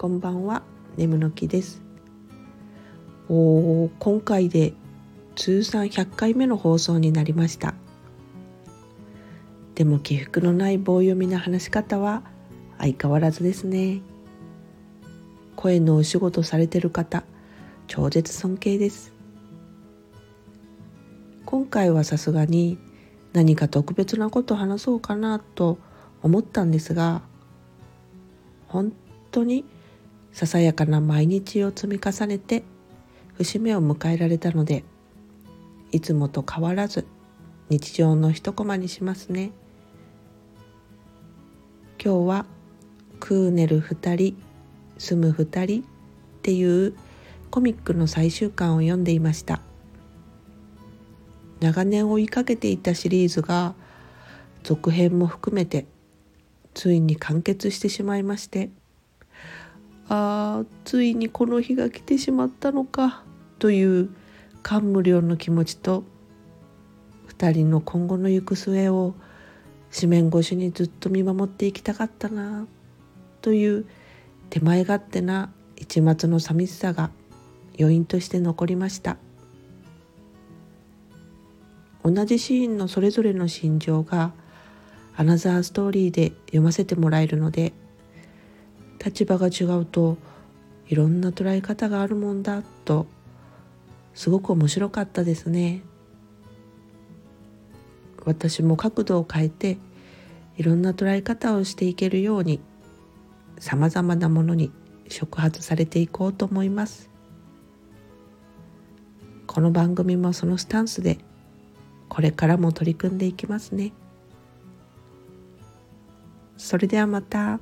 こんばんは。眠の木です。おー今回で通算100回目の放送になりました。でも起伏のない棒読みな話し方は相変わらずですね。声のお仕事されてる方超絶尊敬です。今回はさすがに何か特別なこと話そうかなと思ったんですが本当にささやかな毎日を積み重ねて節目を迎えられたのでいつもと変わらず日常の一コマにしますね。今日はクーネル2人住む2人っていうコミックの最終巻を読んでいました。長年追いかけていたシリーズが続編も含めてついに完結してしまいましてあついにこの日が来てしまったのかという感無量の気持ちと2人の今後の行く末を紙面越しにずっと見守っていきたかったなという手前勝手な一末の寂しさが余韻として残りました。同じシーンのそれぞれの心情がアナザーストーリーで読ませてもらえるので立場が違うといろんな捉え方があるもんだとすごく面白かったですね。私も角度を変えていろんな捉え方をしていけるようにさまざまなものに触発されていこうと思います。この番組もそのスタンスでこれからも取り組んでいきますね。それではまた。